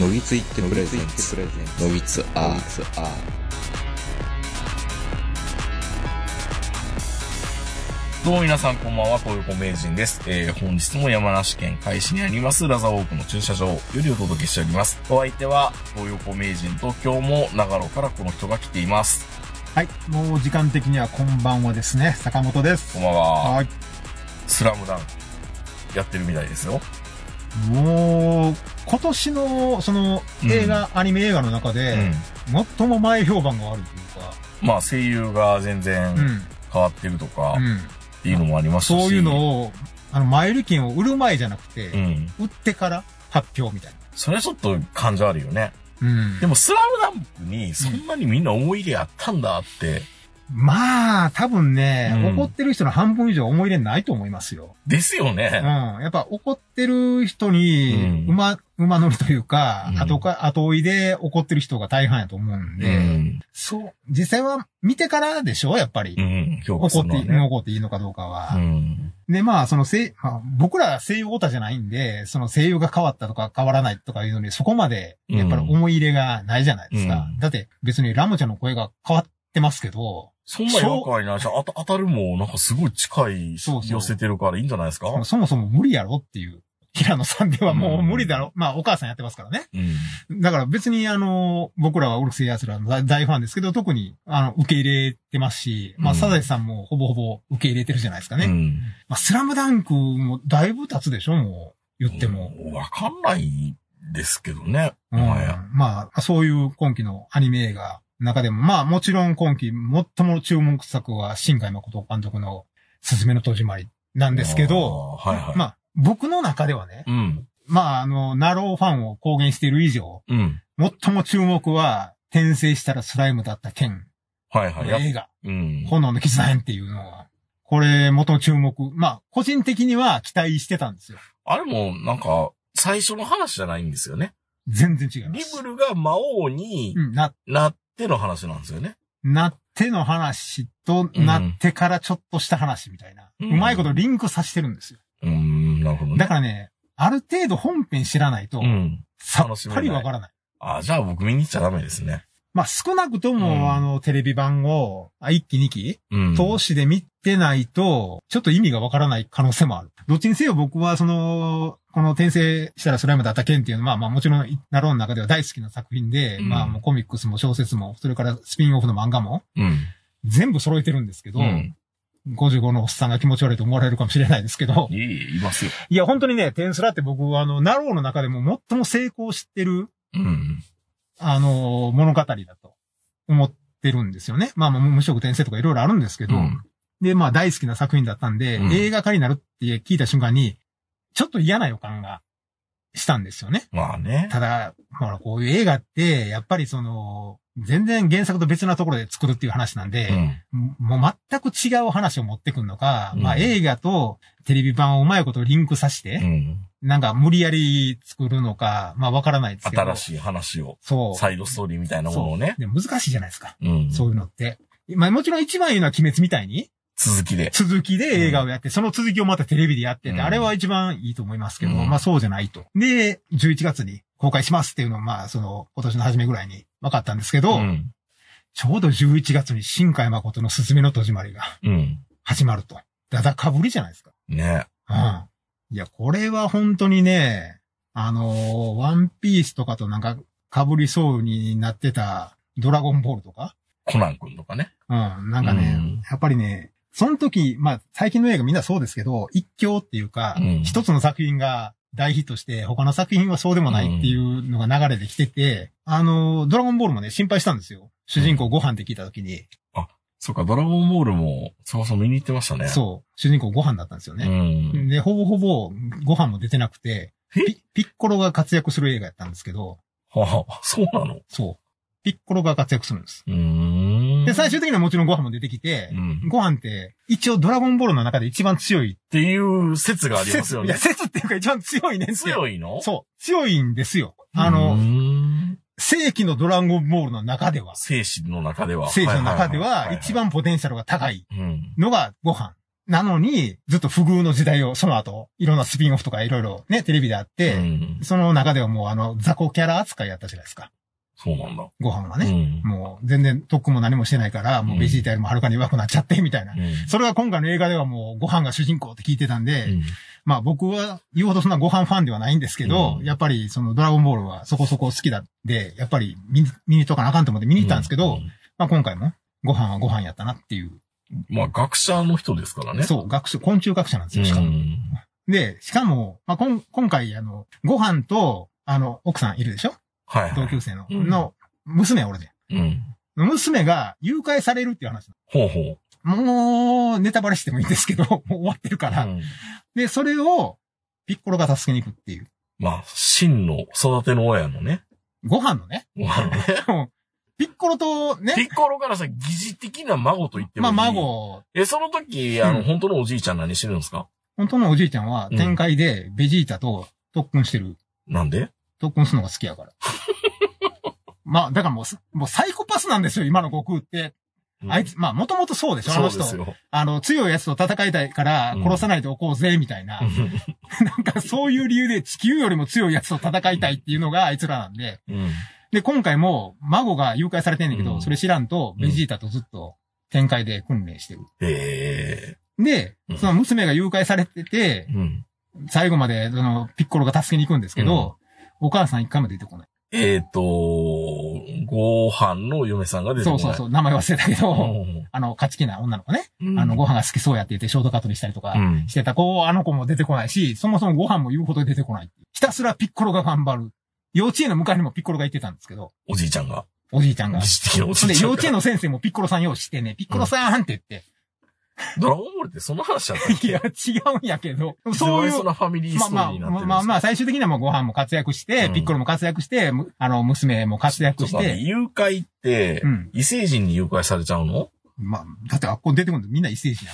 のぎついってプレゼンツのぎつアーどうも皆さんこんばんは、東横名人です。えー、本日も山梨県海市にありますラザウォークの駐車場よりお届けしております。お相手は東横名人と今日も長野からこの人が来ています。はい。もう時間的にはこんばんはですね。坂本です。こんばんは。はい。スラムダンクやってるみたいですよ。もう、今年の、その、うん映画、アニメ映画の中うでん、。最も前評判が悪いというか、まあ声優が全う然ん。変わってるとかうん。っていうのもありますし。そういうのを、あの、前売券を売る前じゃなくて、うん。売ってから発表みたいそれはちょっと感情あるよね。な。うん。でもスラムダンクにそんなにみんな思い入れあったんだって。まあ、多分ね、うん怒ってる人の半分以上思い入れないと思いますよ。ですようん。ね。やっぱ怒ってる人にうん、馬、馬乗りというか、うん後か、後追いで怒ってる人が大半やと思うんうで、ん。そう。実際は見てからでしょやっぱり。うん。怒って。怒っていいのかどうかは。うん。で、まあ、その声、まあ、僕ら声優オタじゃないんで、その声優が変わったとか変わらないとかいうのに、そこまで、やっぱり思い入れがないじゃないですか。うんだって、別にラムちゃんの声が変わってますけど、そんな違和感ないし、当たるもなんかすごい近いそうそう寄せてるからいいんじゃないですか？そもそも無理やろっていう。平野さんではもう無理だろ。まあ、お母さんやってますからね。うん。だから別にあの、僕らはウルクセイヤスラの大大ファンですけど、特に、あの、受け入れてますし、まあ、うんサザエさんもほぼほぼ受け入れてるじゃないですかね。うん。まあ、スラムダンクもだいぶ経つでしょもう、言っても。うん。わかんないですけどね。うん。まあ、そういう今期のアニメ映画の中でも、まあもちろん今期最も注目作は新海誠監督のすずめの戸締まりなんですけど、はいはい。まあ僕の中ではね、うん。まああの、ナローファンを公言している以上、うん。最も注目は転生したらスライムだった剣はいはい。映画、うん。炎の絆編っていうのは、これ元の注目、まあ個人的には期待してたんですよ。あれもなんか、最初の話じゃないんですよね。全然違いまリす。ブルが魔王にうん、な、なっての話なんですよね。なっての話と、うんなってからちょっとした話みたいな。ううんまいことリンクさせてるんですよ。うーん、なるほどね。だからね、ある程度本編知らないとう、ん。さっぱりわからない。あ、じゃあ僕見に行っちゃダメですね。まあ少なくとも、うんあの、テレビ版を、あ1期2期、うん。通しで見てないと、ちょっと意味がわからない可能性もある。どっちにせよ僕はその、この転生したらスライムだった件っていうのは、まあもちろん、なろうの中では大好きな作品で、うんまあもうコミックスも小説も、それからスピンオフの漫画も、うん。全部揃えてるんですけど、うん。55のおっさんが気持ち悪いと思われるかもしれないですけど、いい、いますよ。いや、本当にね、転スラって僕は、あの、なろうの中でも最も成功してる、うん。あの、物語だと思ってるんですよね。まあ、まあ無職転生とかいろいろあるんですけど、うん。で、まあ、大好きな作品だったんで、うん。映画化になるって聞いた瞬間に、ちょっと嫌な予感がしたんですよね。まあね。ただ、ほら、こういう映画って、やっぱりその、全然原作と別なところで作るっていう話なんで、うん。もう全く違う話を持ってくるのか、うんまあ映画とテレビ版をうまいことリンクさせて、うん。なんか無理やり作るのか、まあわからないですけど。新しい話を、そう。サイドストーリーみたいなものをね。で難しいじゃないですか。うん。そういうのって。まあもちろん一番いいのは鬼滅みたいに、続きで。続きで映画をやって、その続きをまたテレビでやってて、うんあれは一番いいと思いますけど、うんまあそうじゃないと。で、11月に公開しますっていうのを、まあその、今年の初めぐらいに分かったんですけど、うん。ちょうど11月に新海誠のすずめの戸締まりがうん。始まると。だだかぶりじゃないですか。ね。うん。いや、これは本当にね、あのーワンピースとかとなんか被りそうになってたドラゴンボールとか？コナン君とかね。うん。なんかね、うんやっぱりね、その時、まあ、最近の映画みんなそうですけど、一強っていうか、うん一つの作品が大ヒットして、他の作品はそうでもないっていうのが流れできてて、あのードラゴンボールもね、心配したんですよ。主人公ご飯って聞いた時に、そっか、ドラゴンボールも、そうそう見に行ってましたね。そう、主人公ご飯だったんですようね。ん。で、ほぼほぼご飯も出てなくて、え？ピピッコロが活躍する映画やったんですけど、はあ、そうなの？そう。ピッコロが活躍するんです。うーん。で、最終的にはもちろんご飯も出てきてう、ん。っご飯って、一応ドラゴンボールの中で一番強い。ていう説がありますよね説いや、。説っていうか一番強いねんって。強いの？そう。強いんですよ。あうの、ーん正規のドラゴンボールの中では、生死の中では。正規の中では一番ポテンシャルが高いうん。のがご飯。なのに、ずっと不遇の時代を、その後、いろんなスピンオフとかいろいろね、テレビであって、うん。その中ではもうあの、雑魚キャラ扱いやったじゃないですか。そうなんだ。ご飯はね。うん。もう全然特訓も何もしてないから、もうベジータよりもはるかに弱くなっちゃって、みたいな。うん。それが今回の映画ではもうご飯が主人公って聞いてたんで、うんまあ僕は言うほどそんなご飯ファンではないんですけど、うんやっぱりそのドラゴンボールはそこそこ好きだって、やっぱり見に見に行かなあかんと思って見に行ったんですけど、うんまあ今回もご飯はご飯やったなっていう。まあ、学者の人ですからね。そう、学習、昆虫学者なんですよ、しかも。うんで、しかも、まあこん今回あの、ご飯と、あの、奥さんいるでしょ？はいはい。同級生の。うんの、娘おるで。うん。娘が誘拐されるっていう話。ほうほもう、ネタバレしてもいいんですけど、もう終わってるかう。ら。うんで、それを、ピッコロが助けに行くっていう。まあ、真の育ての親のね。ご飯のね。ご飯ねピッコロとピね、ッコロからさ、疑似的な孫と言ってもまあいい。孫、え、その時、あの、うん本当のおじいちゃん何してるんですか？本当のおじいちゃんはうん展開でベジータと特訓してる。なんで？特訓するのが好きやから。まあ、だからもうす、もうサイコパスなんですよ、今の悟空って。あいつ、まあ、もともとそうでしょ、あの人。あの、強いやつと戦いたいから殺さないでおこうぜ、みたいな。なんかそういう理由で地球よりも強いやつと戦いたいっていうのがあいつらなんで。うん。で、今回も孫が誘拐されてんねんけど、うんそれ知らんと、ベジータとずっと展開で訓練してる。へでうん、その娘が誘拐されてて。最後まで、その、ピッコロが助けに行くんですけど、お母さん一回も出てこない。えっ、と、ご飯の嫁さんが出てこない。そうそうそう、名前忘れたけど、うんあの、勝ち気な女の子ね。うんあの、ご飯が好きそうやって言ってショートカットにしたりとかうんしてた子、あの子も出てこないし、そもそもご飯も言うほど出てこない。ひたすらピッコロが頑張る。幼稚園の迎えにもピッコロが行ってたんですけど、おじいちゃんが。おじいちゃんが。で。幼稚園の先生もピッコロさん用意してね、ピッコロさんって言って、ドラゴンボールってその話だったっけ？いや、違うんやけど、そそうういうそん、なファミリーストーまあまあ、リーになってるんですまあまあ、最終的にはもうご飯も活躍して、うんピッコロも活躍して、むあの、娘も活躍してて、誘拐ってう、ん。異星人に誘拐されちゃうの？まあ、だってあっこ出てくるのみんな異星人や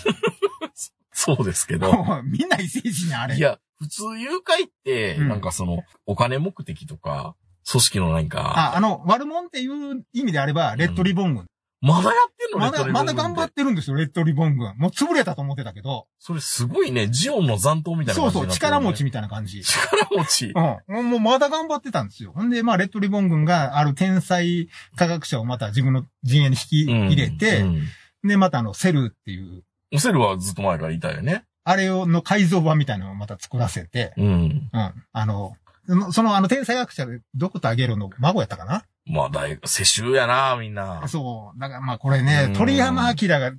そうですけん。ど。みんな異星人やん、あれ。いや、普通誘拐って、うんなんかその、お金目的とか、組織のなんか、あ、あの、悪者っていう意味であれば、レッドリボン軍。まだやってんの？まだ、まだ頑張っってるんですよ、レッドリボン軍。もう潰れたと思ってたけど。それすごいね、ジオンの残党みたいなそうそう、感じになってる力持ちみたいな感じ。力持ち。うん。もうまだ頑張ってたんですよ。ほんで、まあ、レッドリボン軍がある天才科学者をまた自分の陣営に引き入れて、うんで、またあの、セルっていう、オセルはずっと前からいたよね。あれをの改造版みたいなのをまた作らせて、うん。うん。あの、そのそのあの天才学者でドクターゲロの孫やったかなまあ、大学、世襲やな、みんな。そう。だからまあこれねうん、鳥山明が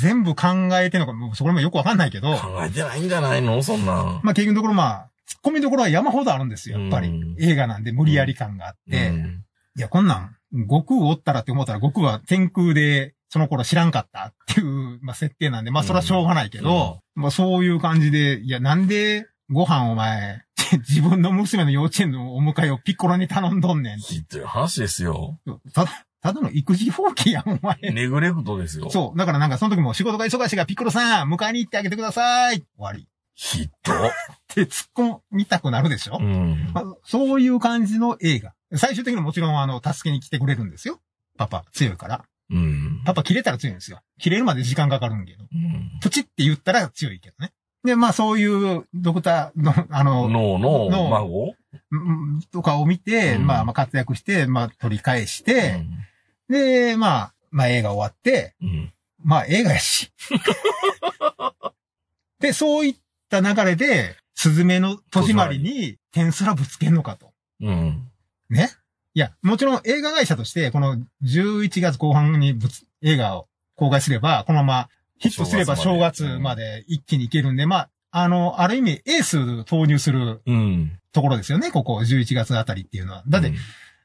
全部考えてんのか、もうそこもよくわかんないけど、考えてないんじゃないのそんな。まあ結局のところまあ、突っ込みどころは山ほどあるんですよ、やっぱりうん。映画なんで無理やり感があって。うんいや、こんなん、悟空おったらって思ったら悟空は天空でその頃知らんかったっていう、まあ、設定なんで、まあそれはしょうがないけど、まあそういう感じで、いや、なんでご飯お前、自分の娘の幼稚園のお迎えをピッコロに頼んどんねんってひどい話ですよ。ただ、ただの育児放棄やん、お前。ネグレクトですよ。そう。だからなんかその時も仕事が忙しいからピッコロさん、迎えに行ってあげてください。終わり。ひど。って突っ込みたくなるでしょ、うんま。あそういう感じの映画。最終的にもちろんあの、助けに来てくれるんですよ。パパ、強いから。うん。パパ切れたら強いんですよ。切れるまで時間かかるんけど。うんプチって言ったら強いけどね。で、まあそういうドクターの、あの、脳の脳孫？うんとかを見て、うんまあまあ活躍して、まあ取り返しうて、んで、まあ、まあ映画終わって、うん。まあ映画やし。で、そういった流れで、スズメの戸締まりに点すらぶつけんのかと。うん。ね？いや、もちろん映画会社として、この11月後半にぶつ映画を公開すれば、このままヒットすれば正正月月まで一気にいけるんで、まあ、あの、ある意味エース投入するうん。ところですよね、ここ11月あたりっていうのは。だって、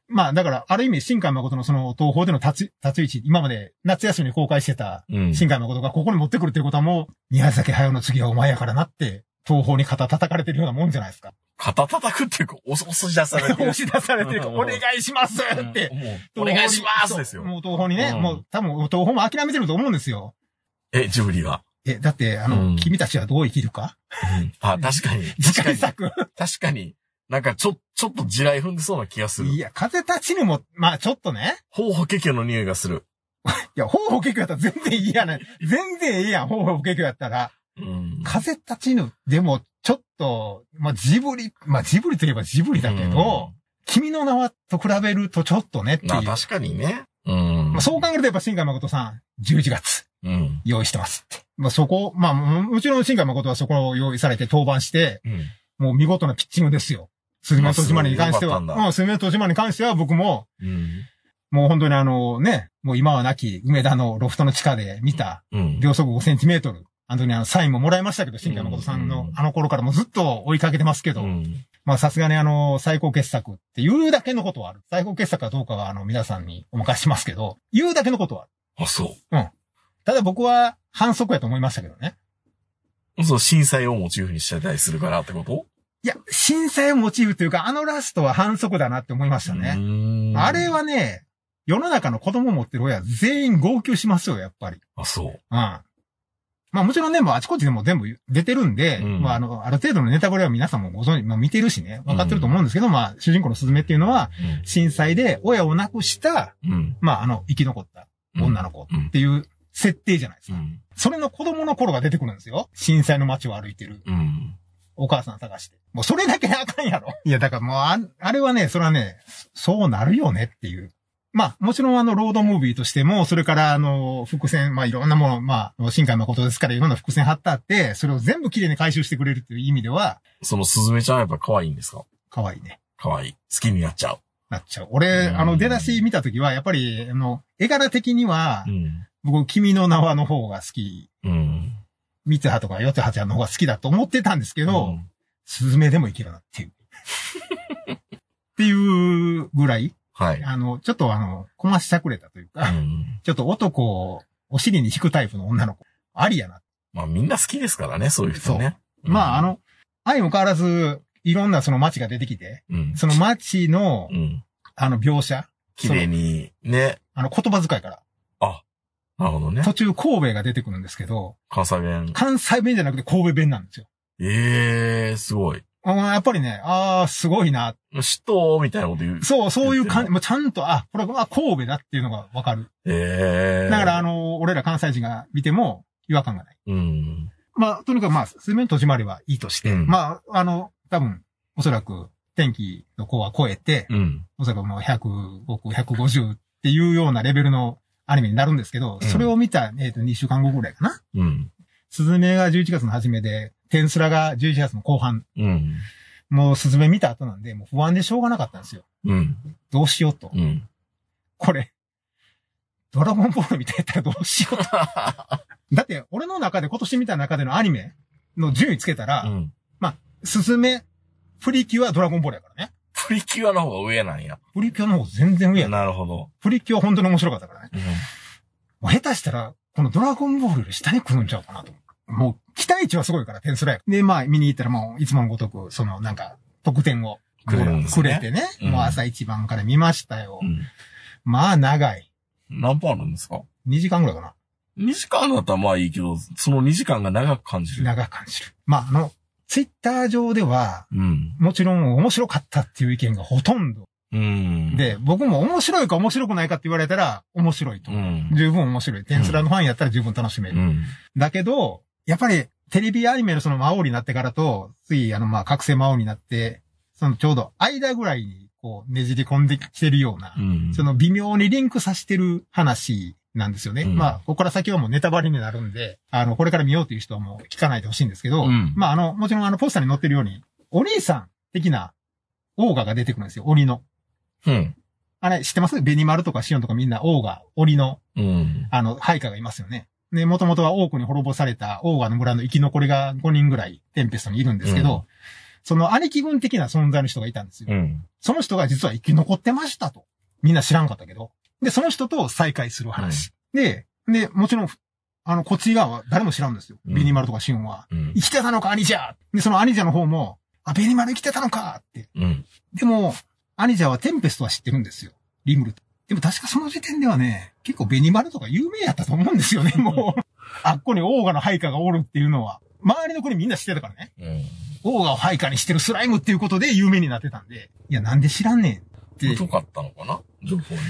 まあ、だから、ある意味、新海誠のその東宝での立ち、立ち位置、今まで夏休みに公開してたうん。新海誠がここに持ってくるっていうことはもう、宮崎駿の次はお前やからなって、東宝に肩叩かれてるようなもんじゃないですか。肩叩くっていうか、押し出されてる。押し出されてるお願いしますって。お願いしますですよ。もう東宝にね、うんもう多分東宝も諦めてると思うんですよ。え、ジブリが。え、だって、あの、うん君たちはどう生きるか？あ、確かに。次確かに。回作。確かに。なんか、ちょ、ちょっと地雷踏んでそうな気がするい。や、風立ちぬも、まあちょっとね、ほうほけけの匂いがする。いや、ほぼ結局やったら全然いいやない。全然いいやん、ほぼ結局やったら。うん。風立ちぬ。でも、ちょっと、まあ、ジブリ、まあ、ジブリといえばジブリだけど、君の名はと比べるとちょっとねっていう。まあ確かにね。うん。まあ、そう考えるとやっぱ新海誠さん、11月うん。用意してますって。まあ、そこ、まあ、ももちろん新海誠はそこを用意されて登板して、うん。もう見事なピッチングですよ。スズメの戸締まりに関しては。あそうよかったんだうん、スズメの戸締まりに関しては僕も、うん。もう本当にあのね、もう今はなき梅田のロフトの地下で見たうん。秒速5センチメートル。あのにあのサインももらいましたけど、新海誠さんのうんあの頃からもずっと追いかけてますけど、うん。まあさすがにあの最高傑作っていうだけのことはある。最高傑作かどうかはあの皆さんにお任せしますけど、言うだけのことはある。あ、そただ僕は反則やと思いましたけどね。う。そう、震災をモチーフにしてたりするからってこと？いや、震災をモチーフというか、あのラストは反則だなって思いましたね。ねあれ。はね、世の中の子供持ってる親全員号泣しますよ、やっぱり。あ、そう。うん。まあもちろんね、もうあちこちでも全部出てるんで、うんまああの、ある程度のネタバレは皆さんもご存知、まあ見てるしね、分かってると思うんですけど、まあ主人公のスズメっていうのは、震災で親を亡くした、うん。うん。まああの、生き残った女の子うんっていう設定じゃないですか。うん。それの子供の頃が出てくるんですよ。震災の街を歩いてるうん。お母さん探して。もうそれだけであかんやろ。いや、だからもうあ、あれはね、それはね、そうなるよねっていう。まあ、もちろんあの、ロードムービーとしても、それからあの、伏線、まあいろんなもの、まあ、新海誠ですからいろんな伏線貼ってあって、それを全部綺麗に回収してくれるっていう意味では、そのスズメちゃんはやっぱ可愛いんですか？可愛いね。可愛い。好きになっちゃう。なっちゃう。俺、うんあの、出だし見たときは、やっぱり、あの、絵柄的にはう、ん。僕、君の名はの方が好き、うん。三葉とか四葉ちゃんの方が好きだと思ってたんですけど、うんスズメでもいけるなっていう。っていうぐらい、はい。あの、ちょっとあの、こましゃくれたというか、うん。ちょっと男をお尻に引くタイプの女の子、ありやな。まあみんな好きですからね、そういう人ね。まああ、の、相も変わらず、いろんなその街が出てきて、うん。その街のう、ん。あの描写、綺麗に、ね。あの言葉遣いから、なるほどね。途中神戸が出てくるんですけど、関西弁。関西弁じゃなくて神戸弁なんですよ。ええー、すごい。あやっぱりね、ああ、すごいな。嫉妬みたいなこと言う。そう、そういう感じ、もうちゃんと、あ、これは神戸だっていうのがわかる。ええー。だから、あの、俺ら関西人が見ても違和感がない。うん。まあ、とにかくまあ、水面戸締まりはいいとして、うんまあ、あの、多分、おそらく、天気の子は超えて、うん。おそらくもう100、僕、150っていうようなレベルのアニメになるんですけど、うんそれを見た、えっ、と、2週間後ぐらいかな。うん。スズメが11月の初めで、テンスラが11月の後半。うん。もうスズメ見た後なんで、もう不安でしょうがなかったんですよ。うん。どうしようと。うん。これ、ドラゴンボールみたいやったらどうしようと。だって、俺の中で今年見た中でのアニメの順位つけたら、うん。スズメ、プリキュア、ドラゴンボールやからね。プリキュアの方が上なんや。プリキュアの方全然上やな。なるほど。プリキュア本当に面白かったからね。うん。もう下手したら、このドラゴンボールより下に来るんちゃうかなと。もう、期待値はすごいから、点数ライで、まあ、見に行ったらもう、いつものごとく、その、なんか、得点をくれねくれてね。うんもう朝一番から見ましたよ。うん。まあ、長い。何分あるんですか？2時間ぐらいかな。?2 時間だったらまあいいけど、その2時間が長く感じる。長く感じる。まあ、あの、ツイッター上では、うん。もちろん面白かったっていう意見がほとんど。うん。、で、僕も面白いか面白くないかって言われたら、面白いとう。ん。十分面白い。テンスラのファンやったら十分楽しめる。うん。だけど、やっぱり、テレビアニメのその魔王になってからと、次、あの、まあ、覚醒魔王になって、そのちょうど間ぐらいに、こう、ねじり込んできてるようなう、ん。その微妙にリンクさせてる話なんですよね。うんまあ、ここから先はもうネタバレになるんで、あの、これから見ようという人はもう聞かないでほしいんですけど、うんまあ、あの、もちろんあの、ポスターに載ってるように、お兄さん的なオーガが出てくるんですよ、鬼の。うん。あれ、知ってます？ベニマルとかシオンとかみんなオーガ、鬼のうん。あの、配下がいますよね。で、もともとは多くに滅ぼされたオーガの村の生き残りが5人ぐらいテンペストにいるんですけど、うんその兄貴分的な存在の人がいたんですよ。うん。その人が実は生き残ってましたと。みんな知らんかったけど。で、その人と再会する話。で、で、もちろん、あの、こっち側は誰も知らんですよ。うんベニマルとかシオンは。うん生。きてたのか、兄者で、その兄者の方も、あ、ベニマル生きてたのかって。うん。でも、兄者はテンペストは知ってるんですよ。リムルと。でも確かその時点ではね、結構ベニマルとか有名やったと思うんですよね、もう。あっこにオーガの配下がおるっていうのは。周りの国みんな知ってたからね。うん。オーガを配下にしてるスライムっていうことで有名になってたんで。いや、なんで知らんねん。って、疎かったのかな情報に。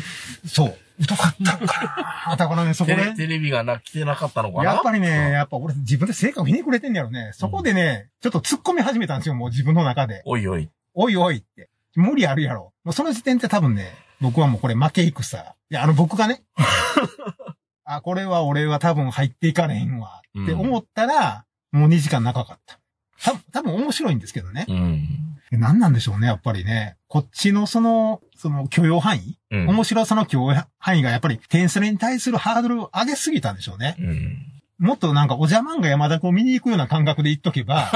そう。疎かったのかなだからね、そこね。テレビがな、来てなかったのかなやっぱりね、やっぱ俺自分で成果をひねくれてんねやろね。そこでね、ちょっと突っ込み始めたんですよ、もう自分の中で。おいおい。おいおいって。無理あるやろ。もうその時点で多分ね、僕はもうこれ負け戦。いや、あの僕がね、あ、これは俺は多分入っていかれへんわって思ったら、もう2時間長かった。多分、多分面白いんですけどね。うん。何なんでしょうね、やっぱりね。こっちのその、その許容範囲、うん。面白さの許容範囲がやっぱり点数に対するハードルを上げすぎたんでしょうね。うん。もっとなんかおじゃまんが山田君を見に行くような感覚で言っとけば、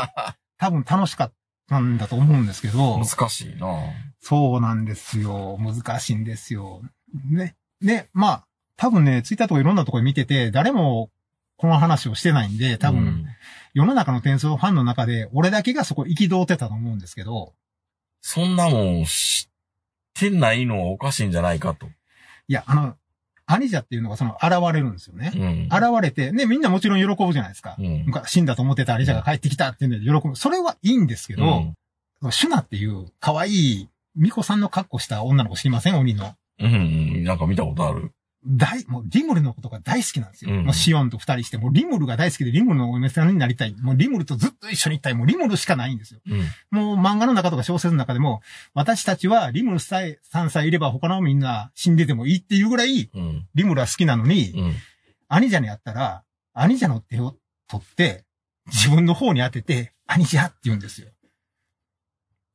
多分楽しかったんだと思うんですけど、難しいなそうなんですよ。難しいんですよ。ね。ね、まあ、多分ね、ツイッターとかいろんなところで見てて、誰もこの話をしてないんで、多分、うん世の中の転送ファンの中で、俺だけがそこ憤ってたと思うんですけど、そんなもん知ってないのはおかしいんじゃないかと。いや、あの、アニジャっていうのがその現れるんですよね。うん。現れて、ね、みんなもちろん喜ぶじゃないですか。うん。昔死んだと思ってたアニジャが帰ってきたっていうんで喜ぶ。それはいいんですけど、うんシュナっていう可愛いミコさんの格好した女の子知りません？鬼の。うんうん。なんか見たことある。大、もうリムルのことが大好きなんですよ。うんもうシオンと二人して、もうリムルが大好きでリムルのお嫁さんになりたい。もうリムルとずっと一緒にいたい。もうリムルしかないんですよ。うん。もう漫画の中とか小説の中でも、私たちはリムルさえ、さんさえいれば他のみんな死んでてもいいっていうぐらい、うん。リムルは好きなのに、うん。アニジャに会ったら、アニジャの手を取って、自分の方に当てて、アニジャって言うんですよ。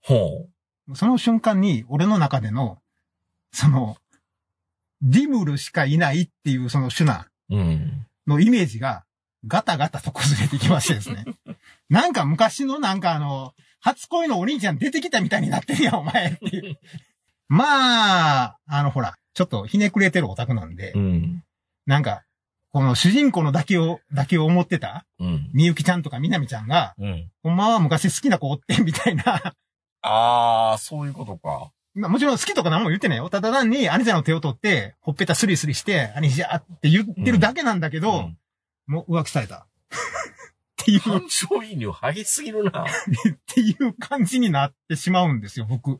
ほその瞬間に、俺の中での、その、リムルしかいないっていうそのシュナ。のイメージが、ガタガタと崩れてきましてですね。なんか昔のなんかあの、初恋のお兄ちゃん出てきたみたいになってるやん、お前っていう。まあ、あのほら、ちょっとひねくれてるオタクなんで、うん。なんか、この主人公のだけを、だけを思ってた、うん。みゆきちゃんとかみなみちゃんが、うん。ほんまは昔好きな子おって、みたいな。あー、そういうことか。まあもちろん好きとか何も言ってないよ。ただ単に、アニジャの手を取って、ほっぺたスリスリして、アニジャって言ってるだけなんだけど、うんもう浮気された。っていう、っ感情移入激しすぎるな。ていう感じになってしまうんですよ、僕。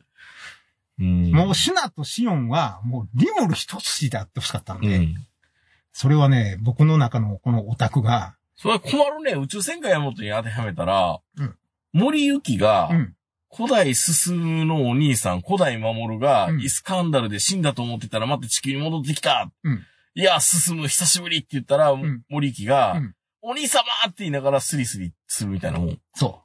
うんもうシュナとシオンは、もうリモル一筋であってほしかったんで、うん。それはね、僕の中のこのオタクが、それ困るね。宇宙戦艦ヤマトに当てはめたら、うん森行が、うん、古代進のお兄さん、古代守が、うんイスカンダルで死んだと思ってたら、また地球に戻ってきた。うんいや、進む、久しぶりって言ったら、ん森行が、うんお兄様って言いながらスリスリするみたいなもん。そ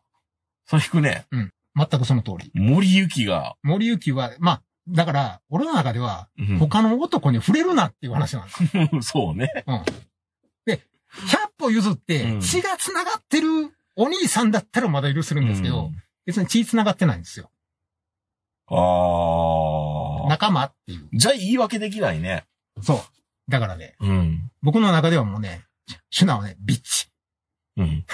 それ引くね。う。全くその通り。森行が、森行は、まあ、だから、俺の中では、うん他の男に触れるなっていう話なんですよ。そうね。うん。で、100歩譲ってうん、血が繋がってるお兄さんだったらまだ許せるんですけど、うん別に血繋がってないんですよ。ああ。仲間っていう。じゃあ言い訳できないね。そう。だからね、うん。僕の中ではもうね、シュナはね、ビッチ。うん。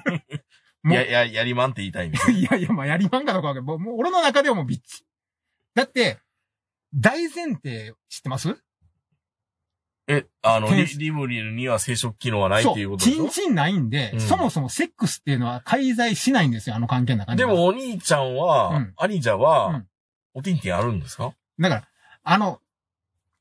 もうや、や、やりまんって言いたいね。いやいや、まあ、やりまんかどうかわかんないもう俺の中ではもうビッチ。だって、大前提知ってます？え、あの、リリムリルには生殖機能はないっていうことでしょ？チンチンないんで、うん。そもそもセックスっていうのは介在しないんですよ、あの関係の中には。でも、お兄ちゃんは、うん。兄者は、うん。おティンティンあるんですか？だから、あの、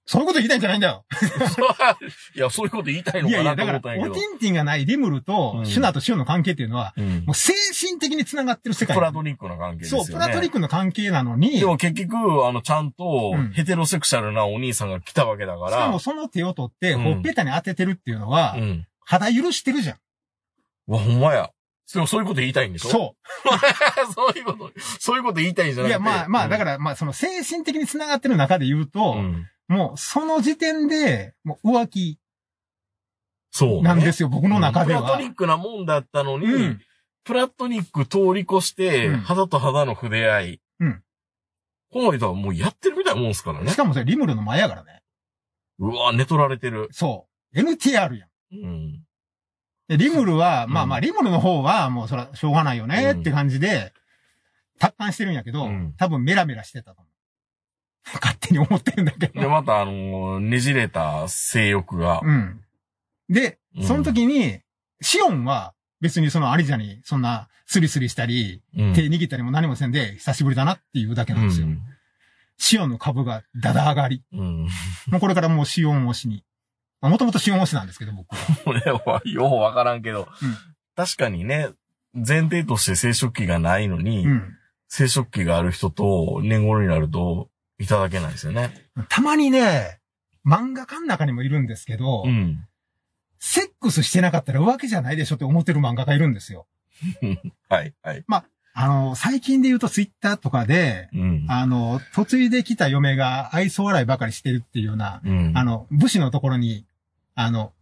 そういうこと言いたいんじゃないんだよ。いや、そういうこと言いたいのいやいや、かなとだから、オテ思ったんやけど。ィンティンがないリムルと、うんシュナとシュンの関係っていうのは、うんもう精神的に繋がってる世界。プラトニックな関係ですよそう、ね。プラトニックの関係なのに、でも結局、あの、ちゃんとうん、ヘテロセクシャルなお兄さんが来たわけだか、しからもその手を取って、うんほっぺたに当ててるっていうのは、うん。肌許してるじゃん。うわ、ほんまや。でもそういうこと言いたいんでしょ？そ そういうこと、そういうこと言いたいんじゃう。ないくてや、まあまあ、だから、まあ、その精神的に繋がってる中で言うと、うん。もう、その時点で、もう浮気そう、ね。なんですよ、僕の中ではうんプラトニ。ックなもんだったのに、うん。プラトニック通り越して、うん肌と肌の触れ合い。うん。この人はもうやってるみたいなもんですからねし。かもそれリムルの前やからね。うわ、寝取られてる。そう。NTR やん。うん。で、リムルは、うんまあまあ、リムルの方は、もうそら、しょうがないよね、って感じで、達観してるんやけど、うん多分メラメラしてたと思う。勝手に思ってるんだけで、ど。またあの、ねじれた性欲が。うん。でう、んその時に、シオンは、別にそのアリジャに、そんな、スリスリしたり、うん手握ったりも何もせんで、久しぶりだなっていうだけなんですよ。シオンの株がだだ上がり。うん。もうこれからもうシオン推しに。もともとシオン推しなんですけど、僕は。これは、ようわからんけど、うん確かにね、前提として生殖器がないのに、うん。生殖器がある人と年頃になると、いただけないですよね。たまにね、漫画家の中にもいるんですけど、うん。セックスしてなかったら浮気じゃないでしょって思ってる漫画家いるんですよ。はい、はい。あの、最近で言うとツイッターとかで、うん。あの、嫁いできた嫁が愛想笑いばかりしてるっていうような、うん。あの、武士のところに、あの、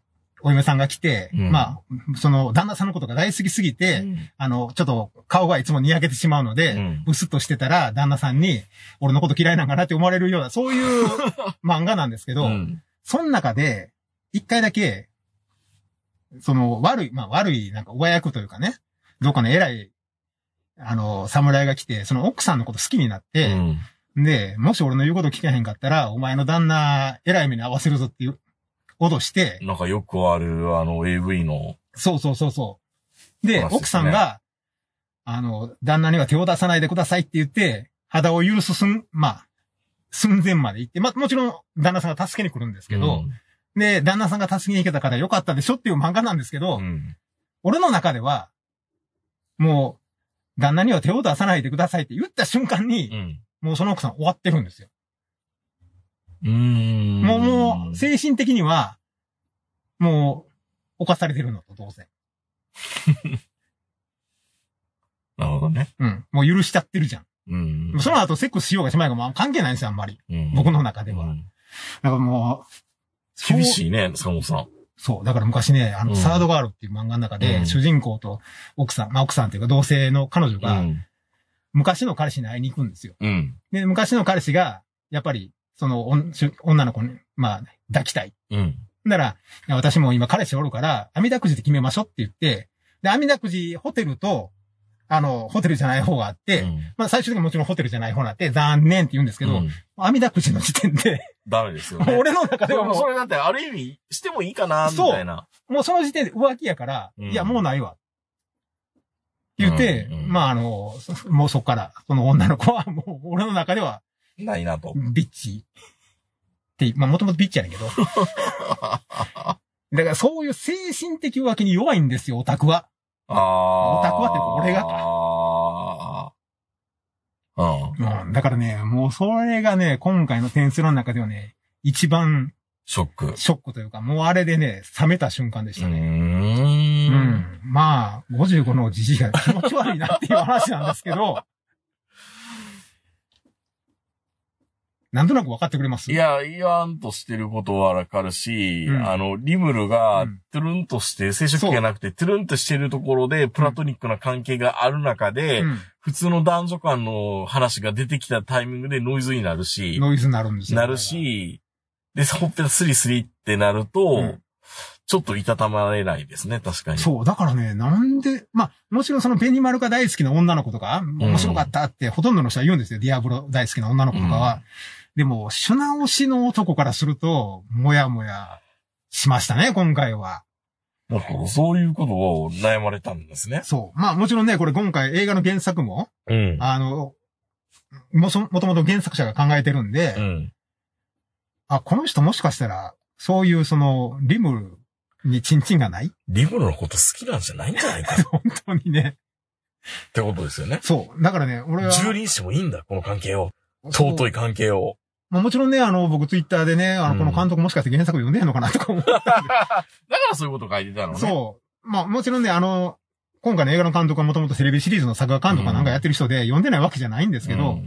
お嫁さんが来て、うんまあ、その、旦那さんのことが大好きすぎて、あの、ちょっと顔がいつもにやけてしまうので、うんブスッとしてたら、旦那さんに、俺のこと嫌いなんかなって思われるような、そういう 漫画なんですけど、うん。その中で、一回だけ、その、悪い、まあ悪い、なんか、親役というかね、どっかの偉い、あの、侍が来て、その奥さんのこと好きになっうて、ん。で、もし俺の言うこと聞けへんかったら、お前の旦那、偉い目に合わせるぞっていう、脅して、なんかよくある、あの、AV の、そうそうそうそう。で、話ですね奥さんが、あの、旦那には手を出さないでくださいって言って、肌を許すすん、まあ、寸前まで行って、まあ、もちろん、旦那さんが助けに来るんですけど、で、旦那さんが助けに行けたからよかったでしょっていう漫画なんですけど、うん、うん。俺の中では、もう、旦那には手を出さないでくださいって言った瞬間に、うん。もうその奥さん終わってるんですよ。うーん。もう、もう、精神的には、もう、犯されてるのと当然。なるほどね。うん。もう許しちゃってるじゃん。うん。その後セックスしようがしまいがまあ関係ないんですよ、あんまり。うん僕の中では。うんだからもう、厳い。しいね、坂本さん。そう。だから昔ね、あの、うんサードガールっていう漫画の中で、うん主人公と奥さん、まあ奥さんっていうか同性の彼女うが、ん。昔の彼氏に会いに行くんですよ。うん。で、昔の彼氏が、やっぱり、その、女の子に、まあ、抱きたい。うん。なら、私も今彼氏おるから、網だくじで決めましょうって言って、で、網だくじ、ホテルと、あの、ホテルじゃない方があって、うんまあ最終的にもちろんホテルじゃない方になって、残念って言うんですけど、うん網だくじの時点で、ダメですよね。俺の中ではもでもそれだってある意味してもいいかな、みたいな。う、もうその時点で浮気やから、うんいや、もうないわ。言って、うんうんまああの、そもうそっから、その女の子はもう俺の中では、ないなと。ビッチって、まあもともとビッチやねんけど。だからそういう精神的浮気に弱いんですよ、オタクは。ああ。オタクはって俺がああ。うん。うん。だからね、もうそれがね、今回の点数の中ではね、一番ショック。ショックというか、もうあれでね、冷めた瞬間でしたね。うー。うんん。まあ、55のじじいが気持ち悪いなっていう話なんですけど、なんとなく分かってくれます？いや、言わんとしてることはわかるし、うん。あの、リムルがうん、トゥルンとして、生殖器がなくて、トゥルンとしてるところで、プラトニックな関係がある中で、うん。普通の男女間の話が出てきたタイミングでノイズになるし、ノイズになるんですよ。なるし、で、ほっぺたスリスリってなると、うん。ちょっといたたまれないですね、確かに。そう、だからね、なんで、まあ、もちろんそのベニマルが大好きな女の子とか、面白かったってほとんどの人は言うんですよ。ディアブロ大好きな女の子とかは。でも、シュナ推しの男からすると、もやもやしましたね、今回は。だからそういうことを悩まれたんですね。そう。まあ、もちろんね、これ今回映画の原作も、うん。あの、もそ、もともと原作者が考えてるんで、うん。あ、この人もしかしたら、そういうその、リムルにチンチンがない？リムルのこと好きなんじゃないんじゃないかっ 本当にね。てことですよね。そう。だからね、俺は。蹂躙してもいいんだ、この関係を。尊い関係を。まあもちろんね、あの、僕ツイッターでね、あの、うんこの監督もしかして原作読んでんのかなとか思ったんで。だからそういうこと書いてたのね。そう。まあもちろんね、あの、今回の映画の監督はもともとテレビシリーズの作画監督かなんかやってる人で読んでないわけじゃないんですけど、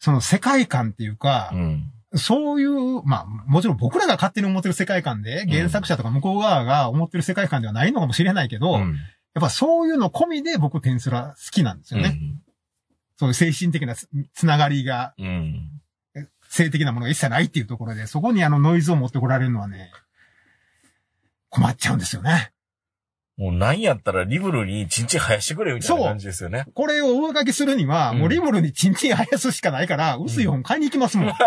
その世界観っていうかう、ん。そういう、まあもちろん僕らが勝手に思ってる世界観で、原作者とか向こう側が思ってる世界観ではないのかもしれないけど、やっうん。ぱそういうの込みで僕テンスラ好きなんですよね。そういう精神的なつつながりが、うん。性的なものが一切ないっていうところで、そこにあのノイズを持ってこられるのはね、困っちゃうんですよね。もうなんやったらリブルにチンチン生やしてくれみたいな感じですよね。これを上書きするには、うんもうリムルにチンチン生やすしかないから、薄い本買いに行きますもん。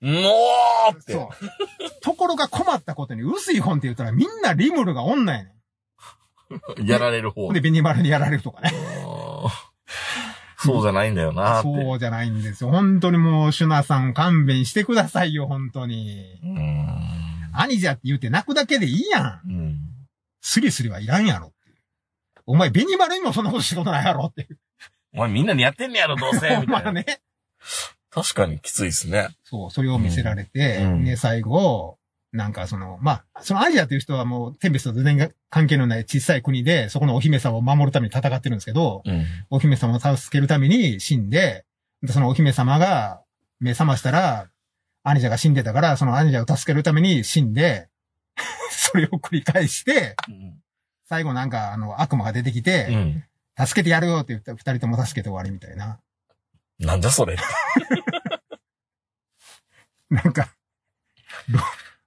もうって。そう。ところが困ったことに、薄い本って言ったらみんなリムルが女やね やられる方ん。で、ベニマルにやられるとかね。そうじゃないんだよなって。そうじゃないんですよ。本当にもう、シュナさん勘弁してくださいよ、本当に。うーん。兄じゃって言うて泣くだけでいいやん。うん。スリスリはいらんやろ。お前、ベニマルにもそんなこと仕事ないやろって。お前みんなにやってんねやろ、どうせ。まね。確かにきついですね。そう、それを見せられて、うんね、最後、なんかその、まあ、そのアジアという人はもう、テンペストと全然関係のない小さい国で、そこのお姫様を守るために戦ってるんですけど、うん。お姫様を助けるために死んで、でそのお姫様が目覚ましたら、アニジャが死んでたから、そのアニジャを助けるために死んで、それを繰り返して、最後なんかあの悪魔が出てきうて、ん。助けてやるよって言って、二人とも助けて終わりみたいな。なんだそれ。なんか、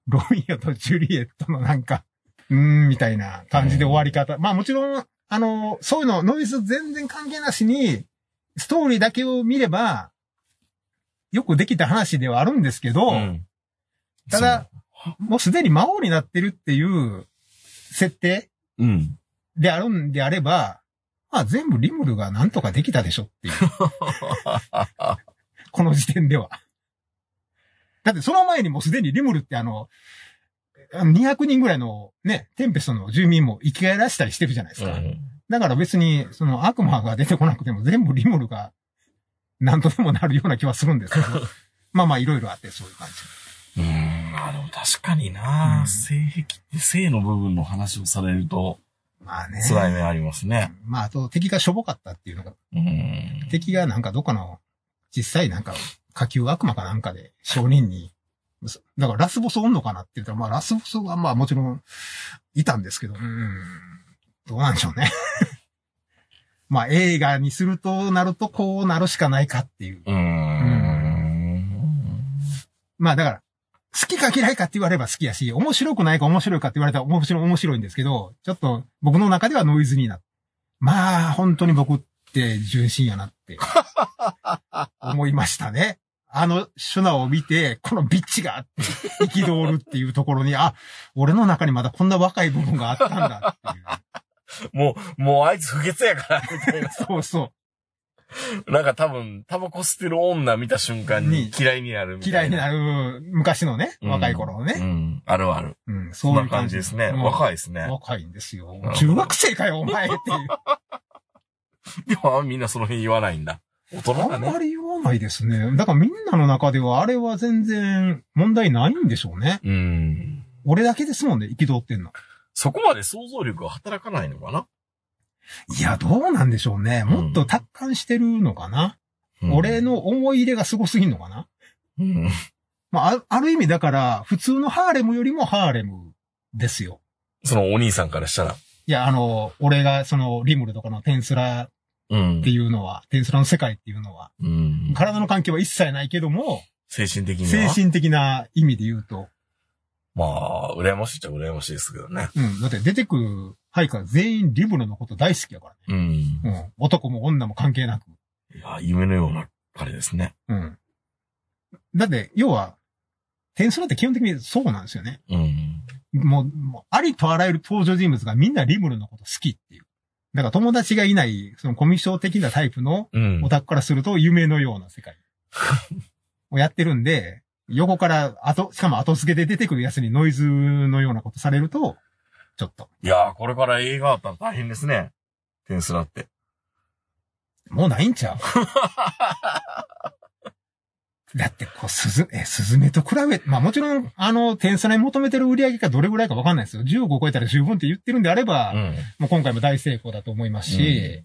ロ、ロミオとジュリエットのなんか、うーん、みたいな感じで終わり方。まあもちろん、あの、そういうの、ノイズ全然関係なしに、ストーリーだけを見れば、よくできた話ではあるんですけど、うん。ただ、もうすでに魔王になってるっていう設定。であるんであれば、まあ全部リムルがなんとかできたでしょっていう。この時点では。だってその前にもうすでにリムルってあの、あの200人ぐらいのね、テンペストの住民も生き返らせたりしてるじゃないですか。うん。だから別に、その悪魔が出てこなくても全部リムルが何とでもなるような気はするんですけど。まあまあいろいろあってそういう感じ。うーん、あの、確かにな、うん性癖って性の部分の話をされると、まあね。辛い目ありますね。まああと敵がしょぼかったっていうのが、うん。敵がなんかどっかの実際なんか下級悪魔かなんかで商人に、だからラスボスおんのかなって言ったら、まあラスボスはまあもちろんいたんですけど、うん、どうなんでしょうね。まあ映画にするとなるとこうなるしかないかっていう。うーん。まあだから、好きか嫌いかって言われば好きやし、面白くないか面白いかって言われたら面白い面白いんですけど、ちょっと僕の中ではノイズになって。まあ、本当に僕って純真やなって 思いましたね。あのシュナを見て、このビッチがあって、憤るっていうところに、あ、俺の中にまだこんな若い部分があったんだっていう。もう、もうあいつ不潔やから、みたいな。そうそなんか多分、タバコ吸ってる女見た瞬間にに嫌いになるう。みたいな。嫌いになる昔のね、うん若い頃のうね。ん。あるある。うん、そんな感じですね。うん若いですね。若いんですよ。中学生かよ、お前っていう。でもみんなその辺言わないんだ。大人あんがね。まり言わないですね。だからみんなの中ではあれは全然問題ないんでしょうね。うん。俺だけですもんね、憤ってんの。そこまで想像力が働かないのかな？いや、どうなんでしょうね。もっと達観してるのかな？うん俺の思い入れがすごすぎんのかな？うん。まあ、あある意味だから、普通のハーレムよりもハーレムですよ。そのお兄さんからしたら。いや、あの、俺がそのリムルとかのテンスラうんっていうのは、テンスラの世界っていうのは、うん。体の関係は一切ないけども、精神的に精は。神的な意味で言うと、まあ、羨ましいっちゃ羨ましいですけどね。うん。だって出てくるハイカー全員リムルのこと大好きやからね。うん。うん。男も女も関係なく。いや、夢のような彼ですね。うん。だって、要は、テンスラって基本的にそうなんですよね。うん。もう、もうありとあらゆる登場人物がみんなリムルのこと好きっていう。だから友達がいない、そのコミュ障的なタイプのうんオ。タクからすると夢のような世界 をやってるんで、横から後、しかも後付けで出てくるやつにノイズのようなことされると、ちょっと、いやー、これから映画あったら大変ですね。テンスラって。もうないんちゃう？だって、こう、すず、え、すずめと比べ、まあもちろん、あの、天才に求めてる売り上げがどれぐらいかわかんないですよ。15超えたら十分って言ってるんであれば、うん。もう今回も大成功だと思いますし、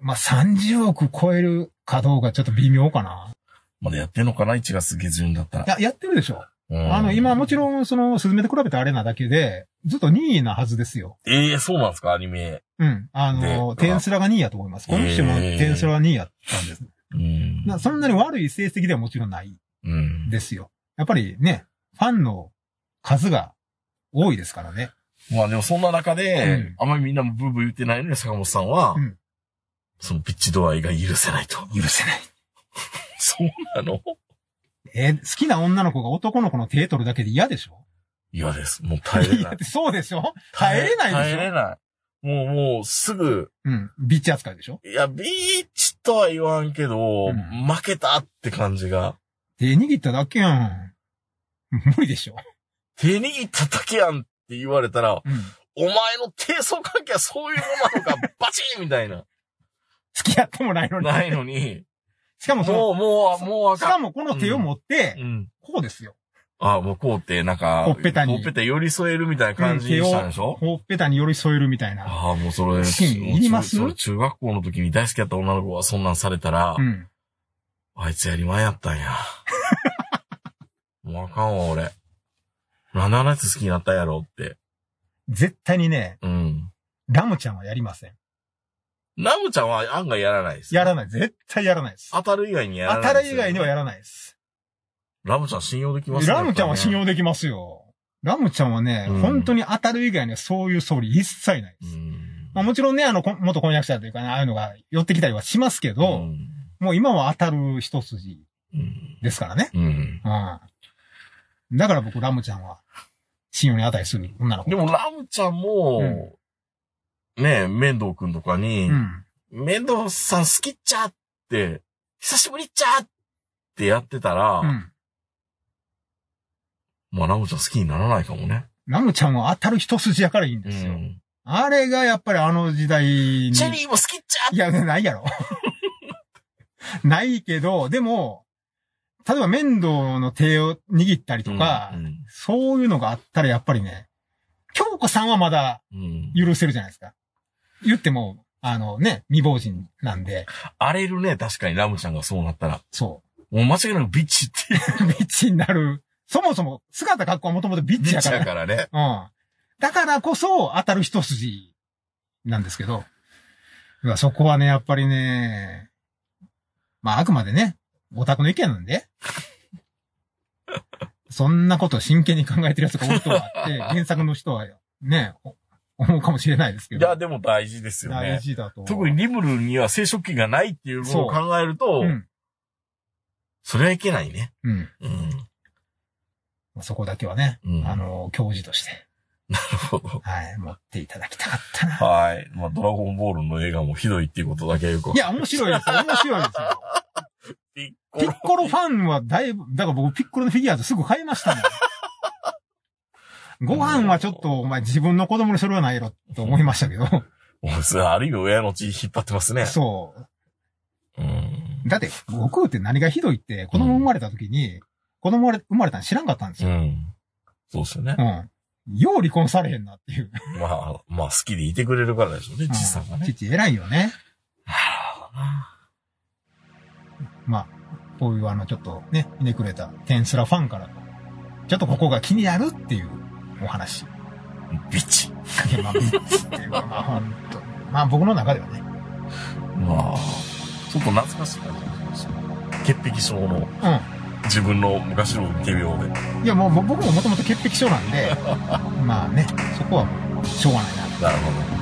まあ30億超えるかどうかちょっと微妙かな。まだやってんのかな ?1 月下旬だったら。いや、やってるでしょ。うんあの、今もちろん、その、スズメと比べてあれなだけで、ずっと2位なはずですよ。ええそうなんですか？アニメ。うん。あの、でテンスラが2位やと思います。この人もテンスラは2位やったんです。うん。なそんなに悪い成績ではもちろんないうん。ですよ。やっぱりね、ファンの数が多いですからね。まあでもそんな中で、うんあまりみんなもブーブー言ってないのに坂本さんは、うんそのピッチ度合いが許せないと。許せない。そうなの？えー好きな女の子が男の子の手取るだけで嫌でしょ？嫌です。もう耐えれいない。やそうでしょ？耐えれないでしょ？耐えれない。もう、もう、すぐ、うん。ビッチ扱いでしょ？いや、ビーチとは言わんけど、うん負けたって感じが。手握っただけやん。無理でしょ。手握っただけやんって言われたら、うん。お前の低層関係はそういうものなのか、バチンみたいな。付き合ってもないのに。ないのに、しかもその、もう、もう、もう。しかもこの手を持って、うん。こうですよ。あ、もうこうって、なんか、ほっぺたにほっぺた寄り添えるみたいな感じにしたんでしょ、ほっぺたに寄り添えるみたいな。ああ、もうそれ、シーンいります？それ中学校の時に大好きだった女の子がそんなんされたら、うん。あいつやりまんやったんや。もうあかんわ、俺。なんであのやつ好きになったんやろって。絶対にね、うん。ラムちゃんはやりません。ナムちゃんは案外やらないです。やらない。絶対やらないです。当たる以外にやら当ないたる以外にはやらないです。ラムちゃん信用できますラムちゃんは信用。用できますよ。ラムちゃんはね、うん本当に当たる以外にはそういう総理一切ないです。うん。まあもちろんね、あの、こ元婚約者というかね、ああいうのが寄ってきたりはしますけど、うん。もう今は当たる一筋うん。ですからね。うん。うん。だから僕、ラムちゃんは、信用に値する女の子。でも、ラムちゃんも、ねえ、面倒くんとかに、うん。面倒さん好きっちゃって、久しぶりっちゃってやってたら、うん。まあ、ラムちゃん好きにならないかもね。ラムちゃんは当たる一筋やからいいんうですよ。ん。あれがやっぱりあの時代に。チェリーも好きっちゃいや、ないやろ。ないけど、でも、例えば面倒の手を握ったりとか、うんそういうのがあったらやっぱりね、京子さんはまだうん許せるじゃないですか。言っても、あのね、未亡人なんで、荒れるね、確かにラムちゃんがそうなったら。そもう間違いなくビッチっていうう。ビッチになる。そもそも、姿格好はもともとビッビッチチやから。やからね。うん。だからこそ当たる一筋なんですけど、そこはね、やっぱりね、まああくまでね、オタクの意見なんで、そんなことを真剣に考えてる奴がおるとはって、原作の人はね、お思うかもしれないですけど。いや、でも大事ですよ大ね。事だと。特にリムルには生殖器がないっていうのを考えると、うん。それはいけないね。うん。うん。まあそこだけはね、うんあの、教授として、なるほど。はい、持っていただきたかったな。はい。まあ、ドラゴンボールの映画もひどいっていうことだけよくいや、面白いですよ。面白いですよ。る。ピッピッコロファンはだいぶ、だから僕ピッコロのフィギュアーズすぐ買いましたもん。ご飯はちょっと、お前自分の子供にそれはないやろと思いましたけど。ある意味親の血引っ張ってますね。そう。うん。だって、悟空って何がひどいって、子供生まれた時に、子供生まれたの知らんかったんですよ。うん。そうですよねう。ん。よう離婚されへんなっていう。まあ、まあ好きでいてくれるからでしょうね、父さんがね。父偉いよね。まあ、こういうあの、ちょっとね、ひねくれたテンスラファンから、ちょっとここが気になるっていうお話。ビッチ。いや、まあ、ビッチっていうか、まあ、ほんと。まあ、僕の中ではね。まあ、ちょっと懐かしい感じがしました。潔癖症のう自分の昔のを見てみようで。ん。いや、もう、僕ももともと潔癖症なんで、まあね、そこはもう、しょうがないな。なるほど。